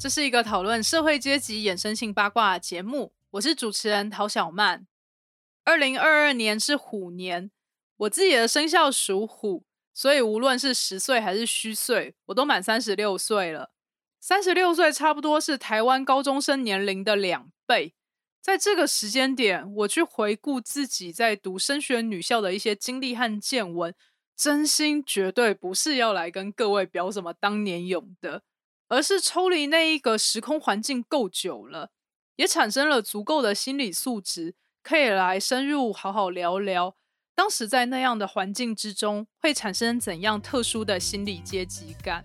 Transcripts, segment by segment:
这是一个讨论社会阶级衍生性八卦的节目，我是主持人陶小曼。二零二二年是虎年，我自己的生肖属虎，所以无论是实岁还是虚岁，我都满三十六岁了。三十六岁差不多是台湾高中生年龄的两倍。在这个时间点，我去回顾自己在读升学女校的一些经历和见闻，真心绝对不是要来跟各位表什么当年勇的。而是抽离那一个时空环境够久了，也产生了足够的心理素质，可以来深入好好聊聊，当时在那样的环境之中会产生怎样特殊的心理阶级感。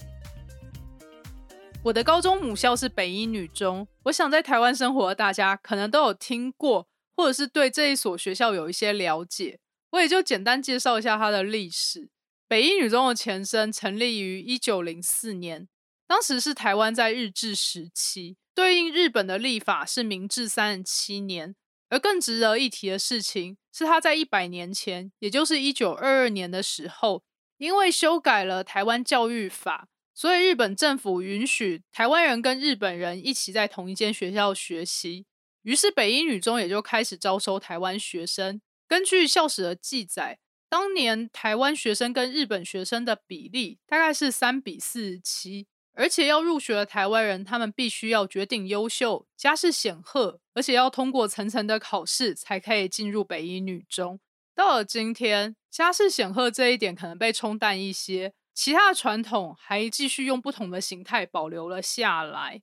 我的高中母校是北一女中，我想在台湾生活的大家可能都有听过，或者是对这一所学校有一些了解，我也就简单介绍一下它的历史。北一女中的前身成立于一九零四年。当时是台湾在日治时期，对应日本的历法是明治三十七年。而更值得一提的事情是，他在一百年前，也就是一九二二年的时候，因为修改了台湾教育法，所以日本政府允许台湾人跟日本人一起在同一间学校学习。于是北一女中也就开始招收台湾学生。根据校史的记载，当年台湾学生跟日本学生的比例大概是三比四十七。而且要入学的台湾人，他们必须要绝顶优秀、家世显赫，而且要通过层层的考试才可以进入北一女中。到了今天，家世显赫这一点可能被冲淡一些，其他的传统还继续用不同的形态保留了下来。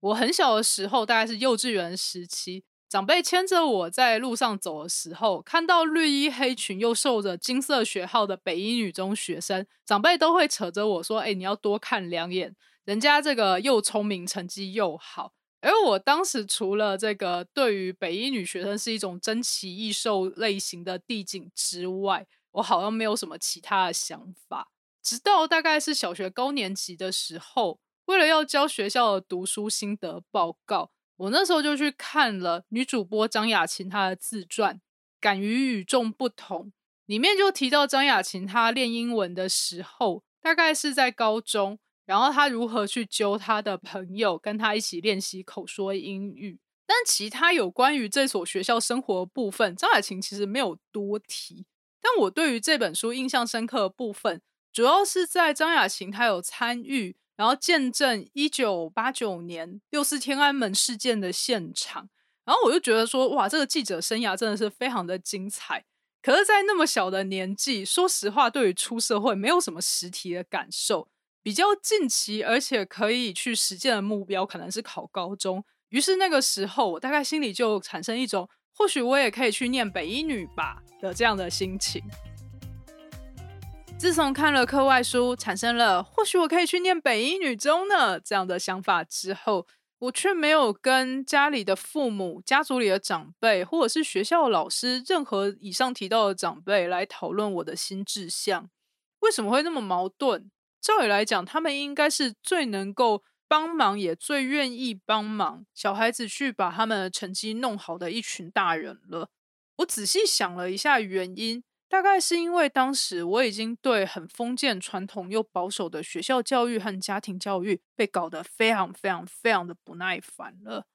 我很小的时候，大概是幼稚园时期。长辈牵着我在路上走的时候，看到绿衣黑裙又绣着金色学号的北一女中学生，长辈都会扯着我说：“哎，你要多看两眼，人家这个又聪明，成绩又好。”而我当时除了这个对于北一女学生是一种珍奇异兽类型的地景之外，我好像没有什么其他的想法。直到大概是小学高年级的时候，为了要教学校的读书心得报告。我那时候就去看了女主播张雅琴她的自传《敢于与众不同》，里面就提到张雅琴她练英文的时候，大概是在高中，然后他如何去揪他的朋友跟他一起练习口说英语。但其他有关于这所学校生活的部分，张雅琴其实没有多提。但我对于这本书印象深刻的部分，主要是在张雅琴她有参与。然后见证一九八九年六四天安门事件的现场，然后我就觉得说，哇，这个记者生涯真的是非常的精彩。可是，在那么小的年纪，说实话，对于出社会没有什么实体的感受。比较近期而且可以去实践的目标，可能是考高中。于是那个时候，我大概心里就产生一种，或许我也可以去念北一女吧的这样的心情。自从看了课外书，产生了或许我可以去念北一女中呢这样的想法之后，我却没有跟家里的父母、家族里的长辈，或者是学校老师，任何以上提到的长辈来讨论我的新志向。为什么会那么矛盾？照理来讲，他们应该是最能够帮忙，也最愿意帮忙小孩子去把他们的成绩弄好的一群大人了。我仔细想了一下原因。大概是因为当时我已经对很封建、传统又保守的学校教育和家庭教育被搞得非常、非常、非常的不耐烦了。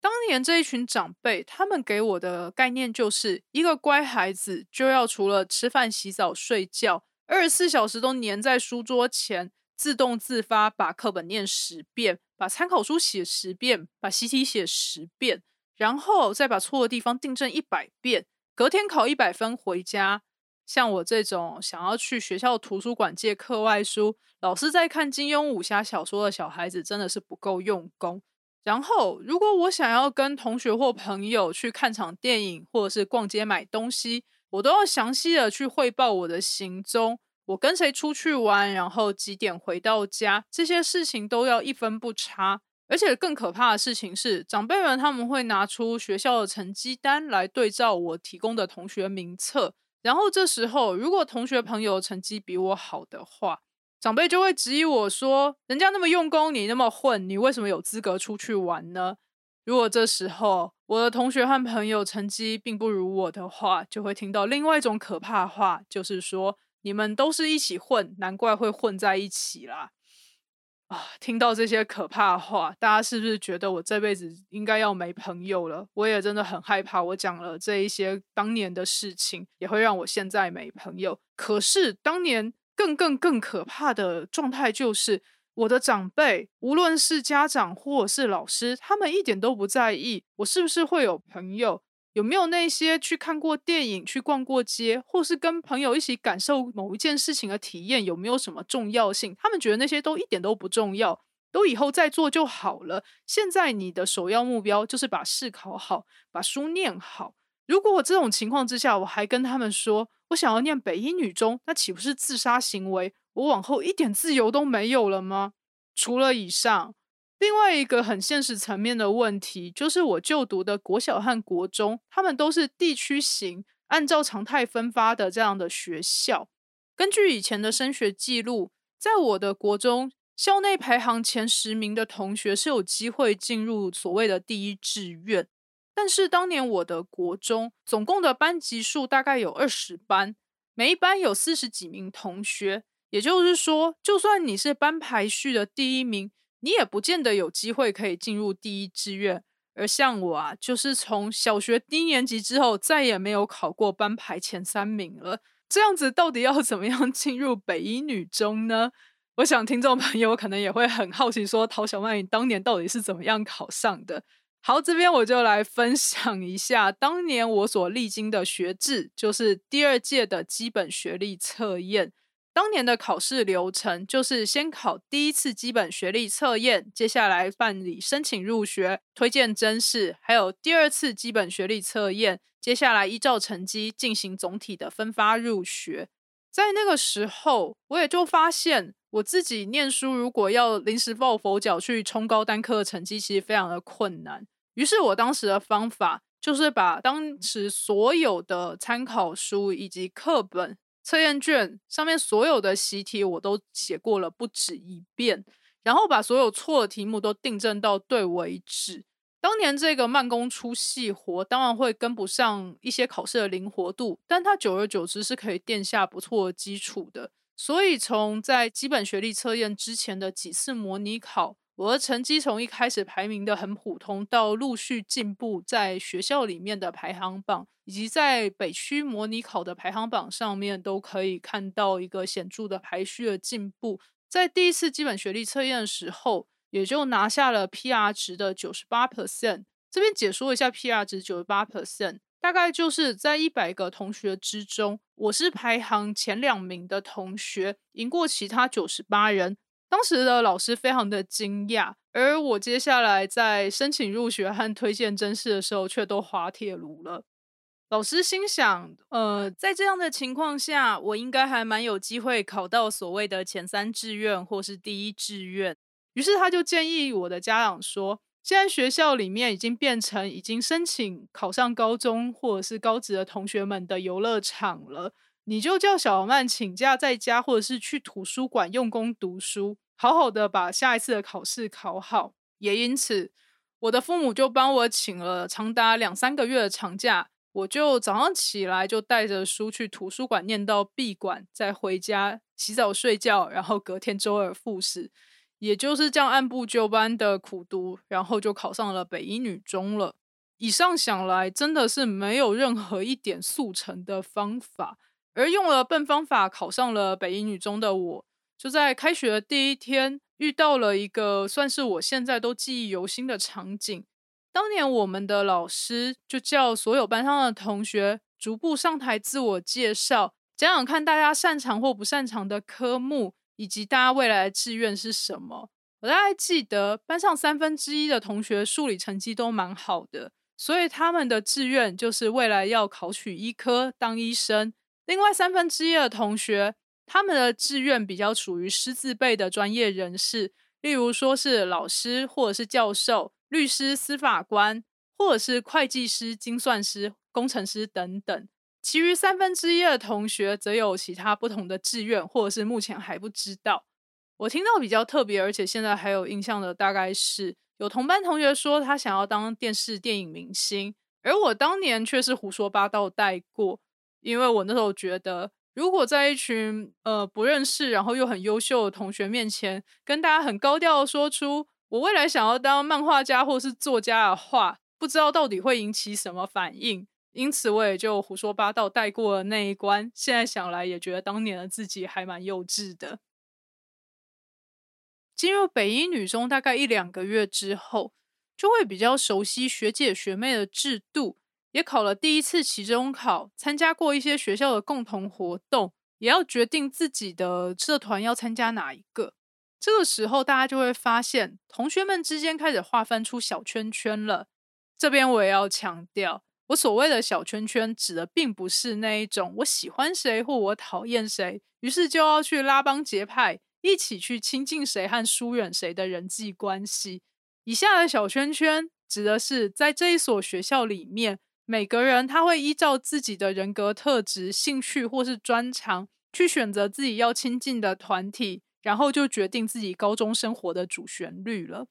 当年这一群长辈，他们给我的概念就是：一个乖孩子就要除了吃饭、洗澡、睡觉，二十四小时都黏在书桌前，自动自发把课本念十遍，把参考书写十遍，把习题写十遍，然后再把错的地方订正一百遍，隔天考一百分回家。像我这种想要去学校图书馆借课外书，老师在看金庸武侠小说的小孩子真的是不够用功。然后，如果我想要跟同学或朋友去看场电影，或者是逛街买东西，我都要详细的去汇报我的行踪，我跟谁出去玩，然后几点回到家，这些事情都要一分不差。而且更可怕的事情是，长辈们他们会拿出学校的成绩单来对照我提供的同学名册，然后这时候如果同学朋友成绩比我好的话，长辈就会质疑我说：“人家那么用功，你那么混，你为什么有资格出去玩呢？”如果这时候我的同学和朋友成绩并不如我的话，就会听到另外一种可怕话，就是说：“你们都是一起混，难怪会混在一起啦。”啊，听到这些可怕的话，大家是不是觉得我这辈子应该要没朋友了？我也真的很害怕，我讲了这一些当年的事情，也会让我现在没朋友。可是当年更更更可怕的状态就是，我的长辈，无论是家长或是老师，他们一点都不在意我是不是会有朋友。有没有那些去看过电影、去逛过街，或是跟朋友一起感受某一件事情的体验，有没有什么重要性？他们觉得那些都一点都不重要，都以后再做就好了。现在你的首要目标就是把试考好，把书念好。如果我这种情况之下，我还跟他们说我想要念北一女中，那岂不是自杀行为？我往后一点自由都没有了吗？除了以上。另外一个很现实层面的问题，就是我就读的国小和国中，他们都是地区型，按照常态分发的这样的学校。根据以前的升学记录，在我的国中校内排行前十名的同学是有机会进入所谓的第一志愿。但是当年我的国中总共的班级数大概有二十班，每一班有四十几名同学，也就是说，就算你是班排序的第一名。你也不见得有机会可以进入第一志愿，而像我啊，就是从小学低年级之后，再也没有考过班排前三名了。这样子到底要怎么样进入北一女中呢？我想听众朋友可能也会很好奇，说陶小曼你当年到底是怎么样考上的？好，这边我就来分享一下当年我所历经的学制，就是第二届的基本学历测验。当年的考试流程就是先考第一次基本学历测验，接下来办理申请入学、推荐甄试，还有第二次基本学历测验，接下来依照成绩进行总体的分发入学。在那个时候，我也就发现我自己念书如果要临时抱佛脚去冲高单科的成绩，其实非常的困难。于是我当时的方法就是把当时所有的参考书以及课本。测验卷上面所有的习题我都写过了不止一遍，然后把所有错的题目都订正到对为止。当年这个慢工出细活，当然会跟不上一些考试的灵活度，但它久而久之是可以垫下不错的基础的。所以从在基本学历测验之前的几次模拟考。我的成绩从一开始排名的很普通，到陆续进步，在学校里面的排行榜，以及在北区模拟考的排行榜上面，都可以看到一个显著的排序的进步。在第一次基本学历测验的时候，也就拿下了 PR 值的九十八 percent。这边解说一下 PR 值九十八 percent，大概就是在一百个同学之中，我是排行前两名的同学，赢过其他九十八人。当时的老师非常的惊讶，而我接下来在申请入学和推荐真试的时候，却都滑铁卢了。老师心想，呃，在这样的情况下，我应该还蛮有机会考到所谓的前三志愿或是第一志愿。于是他就建议我的家长说，现在学校里面已经变成已经申请考上高中或者是高职的同学们的游乐场了。你就叫小曼请假在家，或者是去图书馆用功读书，好好的把下一次的考试考好。也因此，我的父母就帮我请了长达两三个月的长假。我就早上起来就带着书去图书馆念到闭馆，再回家洗澡睡觉，然后隔天周而复始。也就是这样按部就班的苦读，然后就考上了北一女中了。以上想来，真的是没有任何一点速成的方法。而用了笨方法考上了北一女中的我，就在开学的第一天遇到了一个算是我现在都记忆犹新的场景。当年我们的老师就叫所有班上的同学逐步上台自我介绍，讲讲看大家擅长或不擅长的科目，以及大家未来的志愿是什么。我大概记得班上三分之一的同学数理成绩都蛮好的，所以他们的志愿就是未来要考取医科当医生。另外三分之一的同学，他们的志愿比较属于师资辈的专业人士，例例如说是老师或者是教授、律师、司法官，或者是会计师、精算师、工程师等等。其余三分之一的同学则有其他不同的志愿，或者是目前还不知道。我听到比较特别，而且现在还有印象的，大概是有同班同学说他想要当电视电影明星，而我当年却是胡说八道带过，因为我那时候觉得，如果在一群呃不认识然后又很优秀的同学面前，跟大家很高调的说出我未来想要当漫画家或是作家的话，不知道到底会引起什么反应。因此，我也就胡说八道带过了那一关。现在想来，也觉得当年的自己还蛮幼稚的。进入北一女中大概一两个月之后，就会比较熟悉学姐学妹的制度，也考了第一次期中考，参加过一些学校的共同活动，也要决定自己的社团要参加哪一个。这个时候，大家就会发现，同学们之间开始划分出小圈圈了。这边我也要强调。我所谓的小圈圈，指的并不是那一种我喜欢谁或我讨厌谁，于是就要去拉帮结派，一起去亲近谁和疏远谁的人际关系。以下的小圈圈，指的是在这一所学校里面，每个人他会依照自己的人格特质、兴趣或是专长，去选择自己要亲近的团体，然后就决定自己高中生活的主旋律了。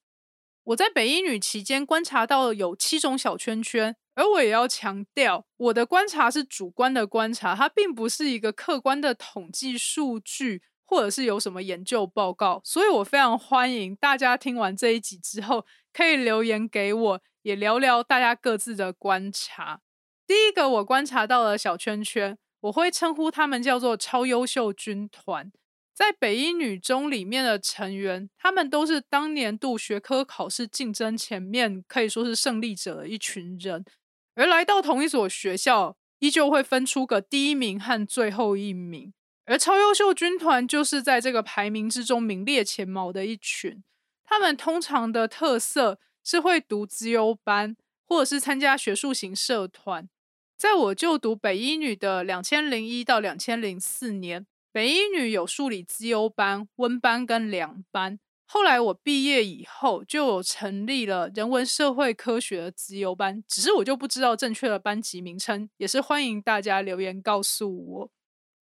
我在北一女期间观察到有七种小圈圈。而我也要强调，我的观察是主观的观察，它并不是一个客观的统计数据，或者是有什么研究报告。所以我非常欢迎大家听完这一集之后，可以留言给我，也聊聊大家各自的观察。第一个我观察到的小圈圈，我会称呼他们叫做超优秀军团。在北一女中里面的成员，他们都是当年度学科考试竞争前面可以说是胜利者的一群人。而来到同一所学校，依旧会分出个第一名和最后一名。而超优秀军团就是在这个排名之中名列前茅的一群。他们通常的特色是会读资优班，或者是参加学术型社团。在我就读北一女的两千零一到两千零四年，北一女有数理资优班、温班跟良班。后来我毕业以后，就有成立了人文社会科学的资优班，只是我就不知道正确的班级名称，也是欢迎大家留言告诉我。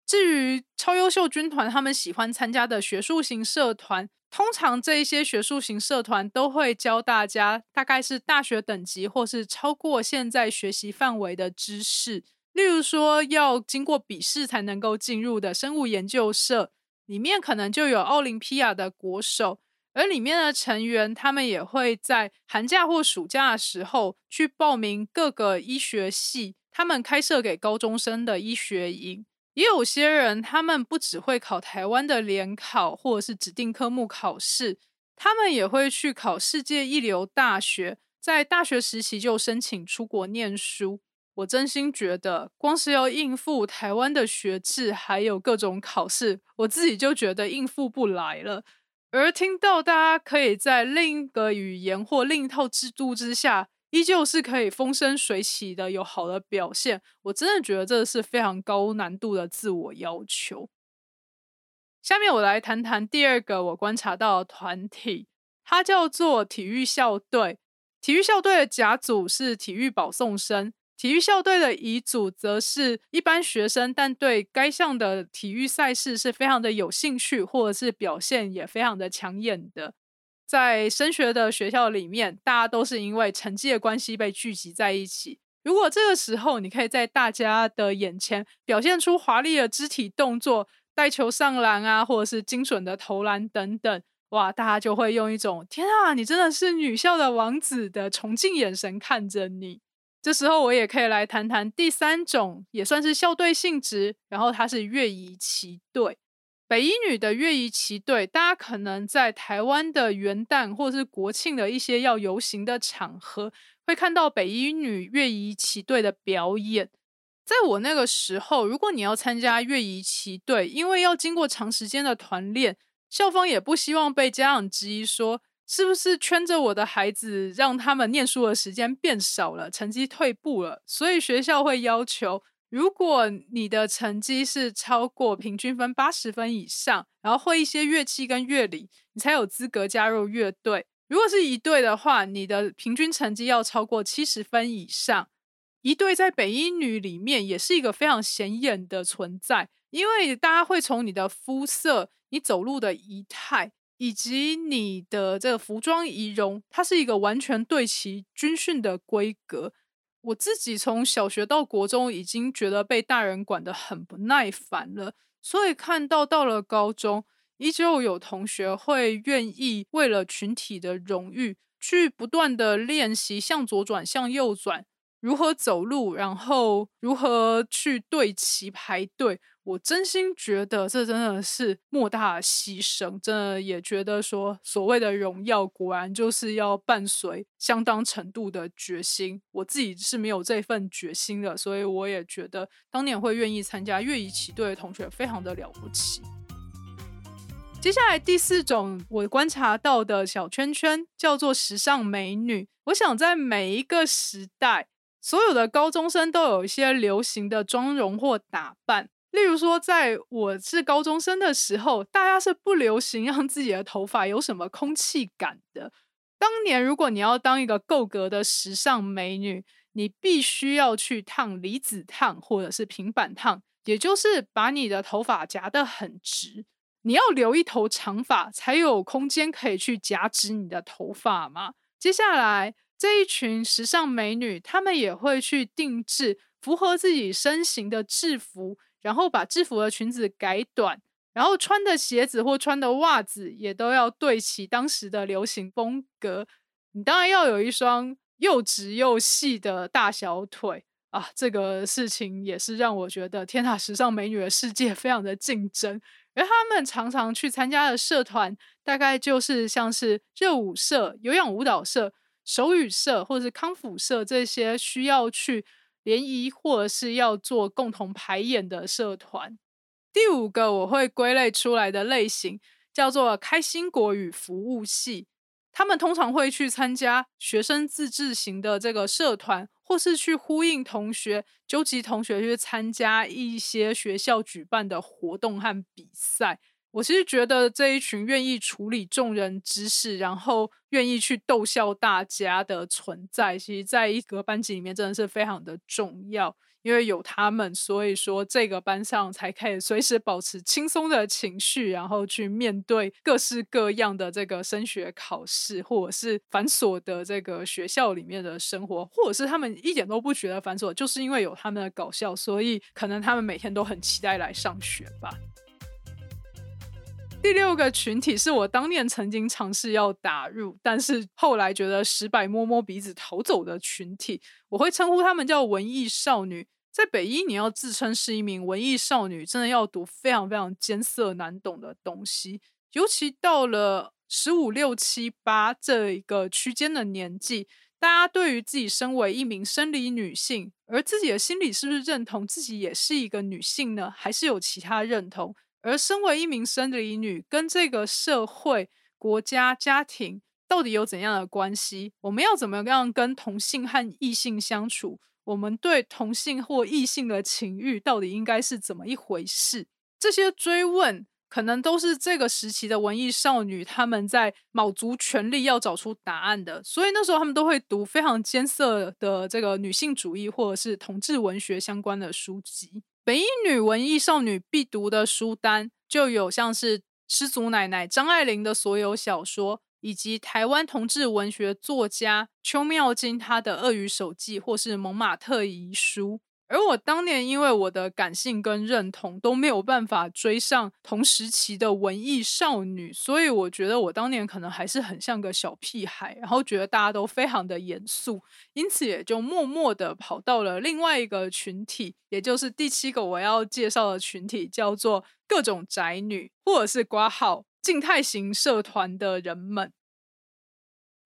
至于超优秀军团，他们喜欢参加的学术型社团，通常这一些学术型社团都会教大家，大概是大学等级或是超过现在学习范围的知识，例如说要经过笔试才能够进入的生物研究社，里面可能就有奥林匹亚的国手。而里面的成员，他们也会在寒假或暑假的时候去报名各个医学系，他们开设给高中生的医学营。也有些人，他们不只会考台湾的联考或者是指定科目考试，他们也会去考世界一流大学，在大学时期就申请出国念书。我真心觉得，光是要应付台湾的学制，还有各种考试，我自己就觉得应付不来了。而听到大家可以在另一个语言或另一套制度之下，依旧是可以风生水起的有好的表现，我真的觉得这是非常高难度的自我要求。下面我来谈谈第二个我观察到的团体，它叫做体育校队。体育校队的甲组是体育保送生。体育校队的乙组则是一般学生，但对该项的体育赛事是非常的有兴趣，或者是表现也非常的抢眼的。在升学的学校里面，大家都是因为成绩的关系被聚集在一起。如果这个时候你可以在大家的眼前表现出华丽的肢体动作，带球上篮啊，或者是精准的投篮等等，哇，大家就会用一种“天啊，你真的是女校的王子”的崇敬眼神看着你。这时候我也可以来谈谈第三种，也算是校队性质，然后它是乐仪旗队。北一女的乐仪旗队，大家可能在台湾的元旦或是国庆的一些要游行的场合，会看到北一女乐仪旗队的表演。在我那个时候，如果你要参加乐仪旗队，因为要经过长时间的团练，校方也不希望被家长质疑说。是不是圈着我的孩子，让他们念书的时间变少了，成绩退步了？所以学校会要求如果你的成绩是超过平均分八十分以上，然后会一些乐器跟乐理，你才有资格加入乐队。如果是一队的话，你的平均成绩要超过七十分以上。一队在北一女里面也是一个非常显眼的存在，因为大家会从你的肤色、你走路的仪态以及你的这个服装仪容，它是一个完全对齐军训的规格。我自己从小学到国中已经觉得被大人管得很不耐烦了，所以看到到了高中，依旧有同学会愿意为了群体的荣誉，去不断的练习向左转、向右转。如何走路，然后如何去对齐排队？我真心觉得这真的是莫大牺牲，真的也觉得说所谓的荣耀，果然就是要伴随相当程度的决心。我自己是没有这份决心的，所以我也觉得当年会愿意参加乐仪骑队的同学非常的了不起。接下来第四种我观察到的小圈圈叫做时尚美女。我想在每一个时代。所有的高中生都有一些流行的妆容或打扮，例如说，在我是高中生的时候，大家是不流行让自己的头发有什么空气感的。当年，如果你要当一个够格的时尚美女，你必须要去烫离子烫或者是平板烫，也就是把你的头发夹得很直。你要留一头长发，才有空间可以去夹直你的头发嘛。接下来。这一群时尚美女，她们也会去定制符合自己身形的制服，然后把制服的裙子改短，然后穿的鞋子或穿的袜子也都要对齐当时的流行风格。你当然要有一双又直又细的大小腿啊！这个事情也是让我觉得天呐，时尚美女的世界非常的竞争，而他们常常去参加的社团，大概就是像是热舞社、有氧舞蹈社。手语社或者是康复社这些需要去联谊或者是要做共同排演的社团。第五个我会归类出来的类型叫做开心国语服务系，他们通常会去参加学生自治型的这个社团，或是去呼应同学、纠集同学去参加一些学校举办的活动和比赛。我其实觉得这一群愿意处理众人之事，然后愿意去逗笑大家的存在，其实在一个班级里面真的是非常的重要。因为有他们，所以说这个班上才可以随时保持轻松的情绪，然后去面对各式各样的这个升学考试，或者是繁琐的这个学校里面的生活，或者是他们一点都不觉得繁琐，就是因为有他们的搞笑，所以可能他们每天都很期待来上学吧。第六个群体是我当年曾经尝试要打入，但是后来觉得失败，摸摸鼻子逃走的群体。我会称呼他们叫文艺少女。在北一，你要自称是一名文艺少女，真的要读非常非常艰涩难懂的东西。尤其到了十五六七八这一个区间的年纪，大家对于自己身为一名生理女性，而自己的心理是不是认同自己也是一个女性呢？还是有其他认同？而身为一名生理女，跟这个社会、国家、家庭到底有怎样的关系？我们要怎么样跟同性和异性相处？我们对同性或异性的情欲到底应该是怎么一回事？这些追问，可能都是这个时期的文艺少女他们在卯足全力要找出答案的。所以那时候他们都会读非常艰涩的这个女性主义或者是同志文学相关的书籍。北一女文艺少女必读的书单就有像是失足奶奶张爱玲的所有小说，以及台湾同志文学作家邱妙金她的《鳄鱼手记》或是《蒙马特遗书》。而我当年因为我的感性跟认同都没有办法追上同时期的文艺少女，所以我觉得我当年可能还是很像个小屁孩，然后觉得大家都非常的严肃，因此也就默默的跑到了另外一个群体，也就是第七个我要介绍的群体，叫做各种宅女或者是挂号静态型社团的人们。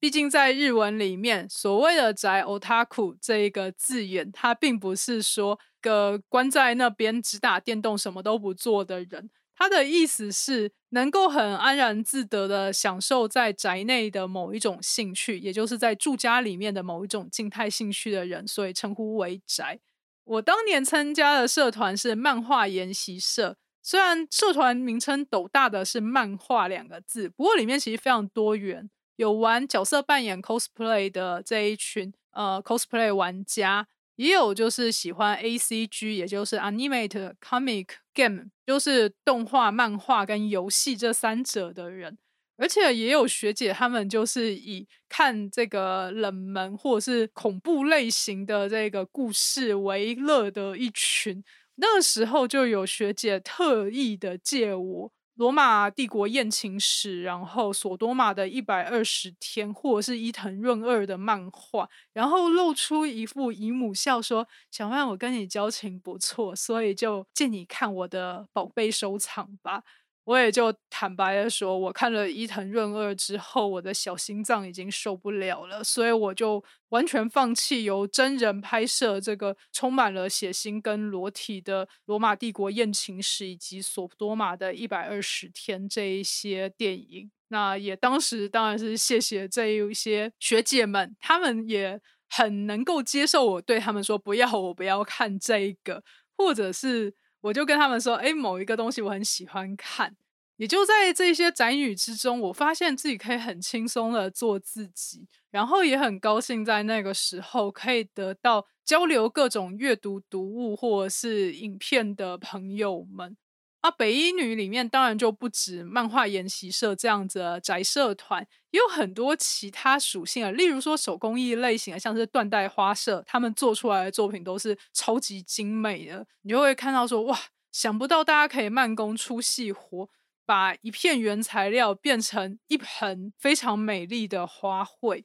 毕竟，在日文里面，所谓的“宅 otaku” 这一个字眼，它并不是说个关在那边只打电动、什么都不做的人。它的意思是能够很安然自得的享受在宅内的某一种兴趣，也就是在住家里面的某一种静态兴趣的人，所以称呼为宅。我当年参加的社团是漫画研习社，虽然社团名称斗大的是“漫画”两个字，不过里面其实非常多元，有玩角色扮演 cosplay 的这一群呃 cosplay 玩家，也有就是喜欢 A C G，也就是 animate comic game，就是动画、漫画跟游戏这三者的人。而且也有学姐，他们就是以看这个冷门或者是恐怖类型的这个故事为乐的一群。那时候就有学姐特意的借我《罗马帝国艳情史》，然后《索多玛的一百二十天》，或者是伊藤润二的漫画，然后露出一副姨母笑，说：“小曼，我跟你交情不错，所以就借你看我的宝贝收藏吧。”我也就坦白的说，我看了伊藤润二之后，我的小心脏已经受不了了，所以我就完全放弃由真人拍摄这个充满了血腥跟裸体的《罗马帝国艳情史》以及《索多玛的一百二十天》这一些电影。那也当时当然是谢谢这一些学姐们，他们也很能够接受我对他们说不要，我不要看这个，或者是。我就跟他们说，哎，某一个东西我很喜欢看，也就在这些宅女之中，我发现自己可以很轻松的做自己，然后也很高兴在那个时候可以得到交流各种阅读读物或者是影片的朋友们。啊，北一女里面当然就不止漫画研习社这样子宅社团，也有很多其他属性啊。例如说手工艺类型的，像是缎带花社，他们做出来的作品都是超级精美的。你就会看到说，哇，想不到大家可以慢工出细活，把一片原材料变成一盆非常美丽的花卉。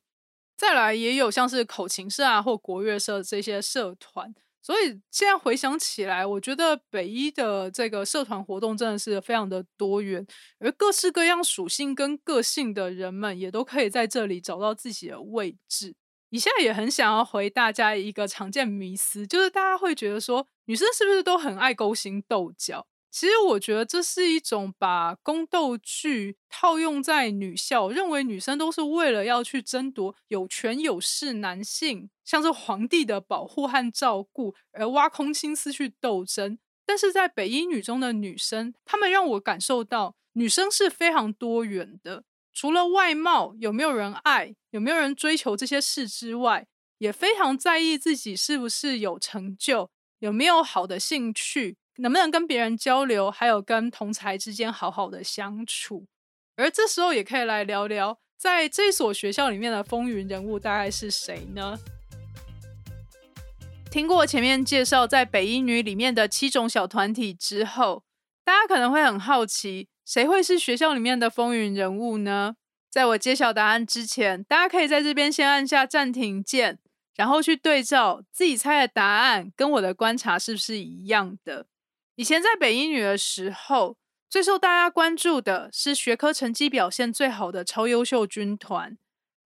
再来，也有像是口琴社啊或国乐社这些社团。所以现在回想起来，我觉得北一的这个社团活动真的是非常的多元，而各式各样属性跟个性的人们也都可以在这里找到自己的位置。以下也很想要回大家一个常见迷思，就是大家会觉得说，女生是不是都很爱勾心斗角？其实我觉得这是一种把宫斗剧套用在女校，认为女生都是为了要去争夺有权有势男性，像是皇帝的保护和照顾，而挖空心思去斗争。但是在北一女中的女生，她们让我感受到女生是非常多元的，除了外貌有没有人爱，有没有人追求这些事之外，也非常在意自己是不是有成就，有没有好的兴趣。能不能跟别人交流，还有跟同才之间好好的相处？而这时候也可以来聊聊，在这所学校里面的风云人物大概是谁呢？听过前面介绍在北一女里面的七种小团体之后，大家可能会很好奇，谁会是学校里面的风云人物呢？在我揭晓答案之前，大家可以在这边先按下暂停键，然后去对照自己猜的答案跟我的观察是不是一样的。以前在北一女的时候，最受大家关注的是学科成绩表现最好的超优秀军团。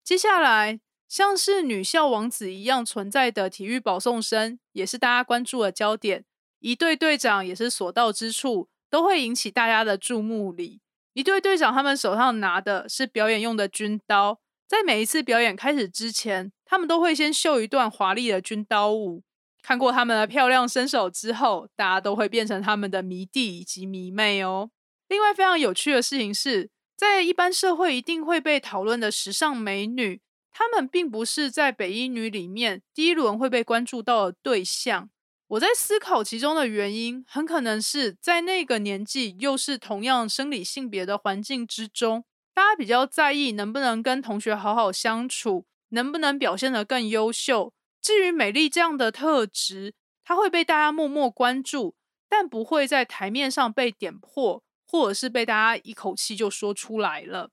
接下来，像是女校王子一样存在的体育保送生，也是大家关注的焦点。一队队长也是所到之处都会引起大家的注目礼。一队队长他们手上拿的是表演用的军刀，在每一次表演开始之前，他们都会先秀一段华丽的军刀舞。看过他们的漂亮身手之后，大家都会变成他们的迷弟以及迷妹哦。另外，非常有趣的事情是，在一般社会一定会被讨论的时尚美女，她们并不是在北一女里面第一轮会被关注到的对象。我在思考其中的原因，很可能是在那个年纪，又是同样生理性别的环境之中，大家比较在意能不能跟同学好好相处，能不能表现得更优秀。至于美丽这样的特质，它会被大家默默关注，但不会在台面上被点破，或者是被大家一口气就说出来了。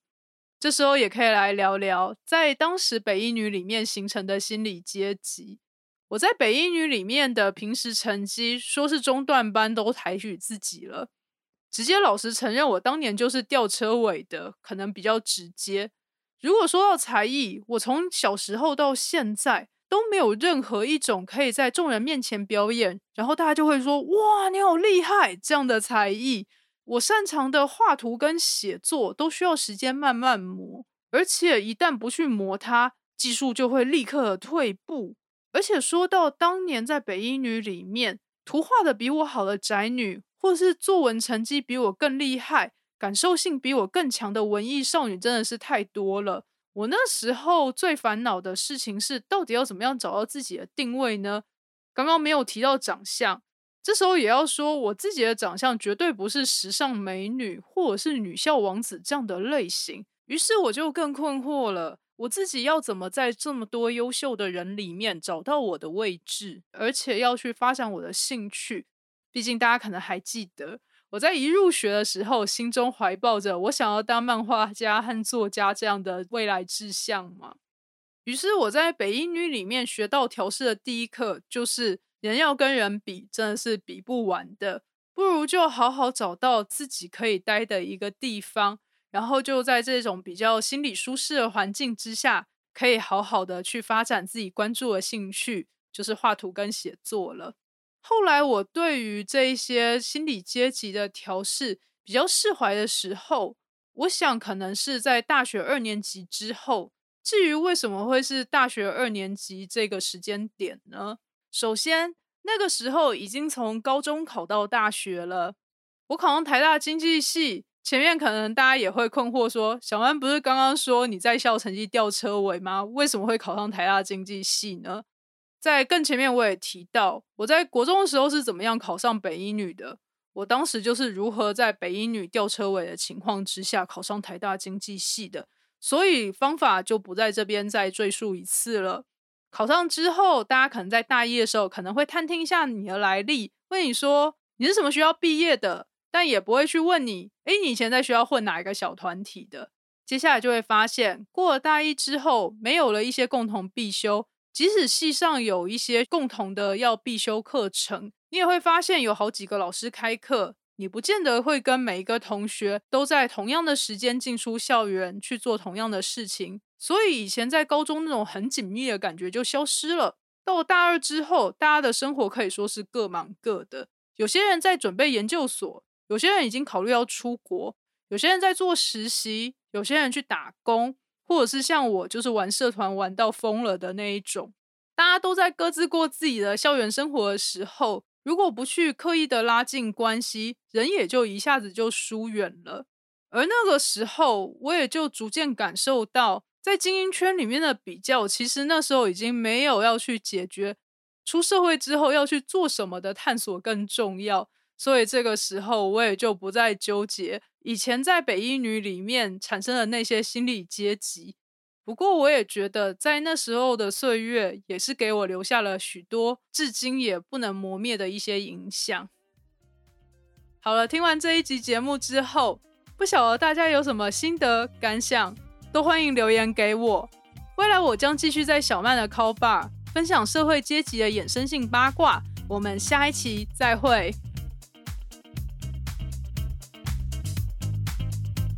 这时候也可以来聊聊，在当时北一女里面形成的心理阶级。我在北一女里面的平时成绩，说是中段班都抬举自己了，直接老实承认，我当年就是吊车尾的，可能比较直接。如果说到才艺，我从小时候到现在。都没有任何一种可以在众人面前表演，然后大家就会说：“哇，你好厉害！”这样的才艺，我擅长的画图跟写作都需要时间慢慢磨，而且一旦不去磨它，技术就会立刻退步。而且说到当年在北一女里面，图画的比我好的宅女，或是作文成绩比我更厉害、感受性比我更强的文艺少女，真的是太多了。我那时候最烦恼的事情是，到底要怎么样找到自己的定位呢？刚刚没有提到长相，这时候也要说，我自己的长相绝对不是时尚美女或者是女校王子这样的类型。于是我就更困惑了，我自己要怎么在这么多优秀的人里面找到我的位置，而且要去发展我的兴趣？毕竟大家可能还记得，我在一入学的时候，心中怀抱着我想要当漫画家和作家这样的未来志向嘛。于是我在北英女里面学到调试的第一课，就是人要跟人比，真的是比不完的，不如就好好找到自己可以待的一个地方。然后就在这种比较心理舒适的环境之下，可以好好的去发展自己关注的兴趣，就是画图跟写作了。后来我对于这一些心理阶级的调试比较释怀的时候，我想可能是在大学二年级之后。至于为什么会是大学二年级这个时间点呢？首先，那个时候已经从高中考到大学了。我考上台大经济系。前面可能大家也会困惑，说小安不是刚刚说你在校成绩吊车尾吗？为什么会考上台大经济系呢？在更前面我也提到，我在国中的时候是怎么样考上北一女的。我当时就是如何在北一女吊车尾的情况之下考上台大经济系的，所以方法就不在这边再赘述一次了。考上之后，大家可能在大一的时候可能会探听一下你的来历，问你说你是什么学校毕业的。但也不会去问你，哎，你以前在学校混哪一个小团体的？接下来就会发现，过了大一之后，没有了一些共同必修，即使系上有一些共同的要必修课程，你也会发现有好几个老师开课，你不见得会跟每一个同学都在同样的时间进出校园去做同样的事情，所以以前在高中那种很紧密的感觉就消失了。到了大二之后，大家的生活可以说是各忙各的，有些人在准备研究所。有些人已经考虑要出国，有些人在做实习，有些人去打工，或者是像我，就是玩社团玩到疯了的那一种。大家都在各自过自己的校园生活的时候，如果不去刻意的拉近关系，人也就一下子就疏远了。而那个时候，我也就逐渐感受到，在精英圈里面的比较，其实那时候已经没有要去解决出社会之后要去做什么的探索更重要。所以这个时候，我也就不再纠结以前在北一女里面产生的那些心理阶级。不过，我也觉得在那时候的岁月，也是给我留下了许多至今也不能磨灭的一些影响。好了，听完这一集节目之后，不晓得大家有什么心得感想，都欢迎留言给我。未来我将继续在小曼的 Call Bar 分享社会阶级的衍生性八卦。我们下一期再会。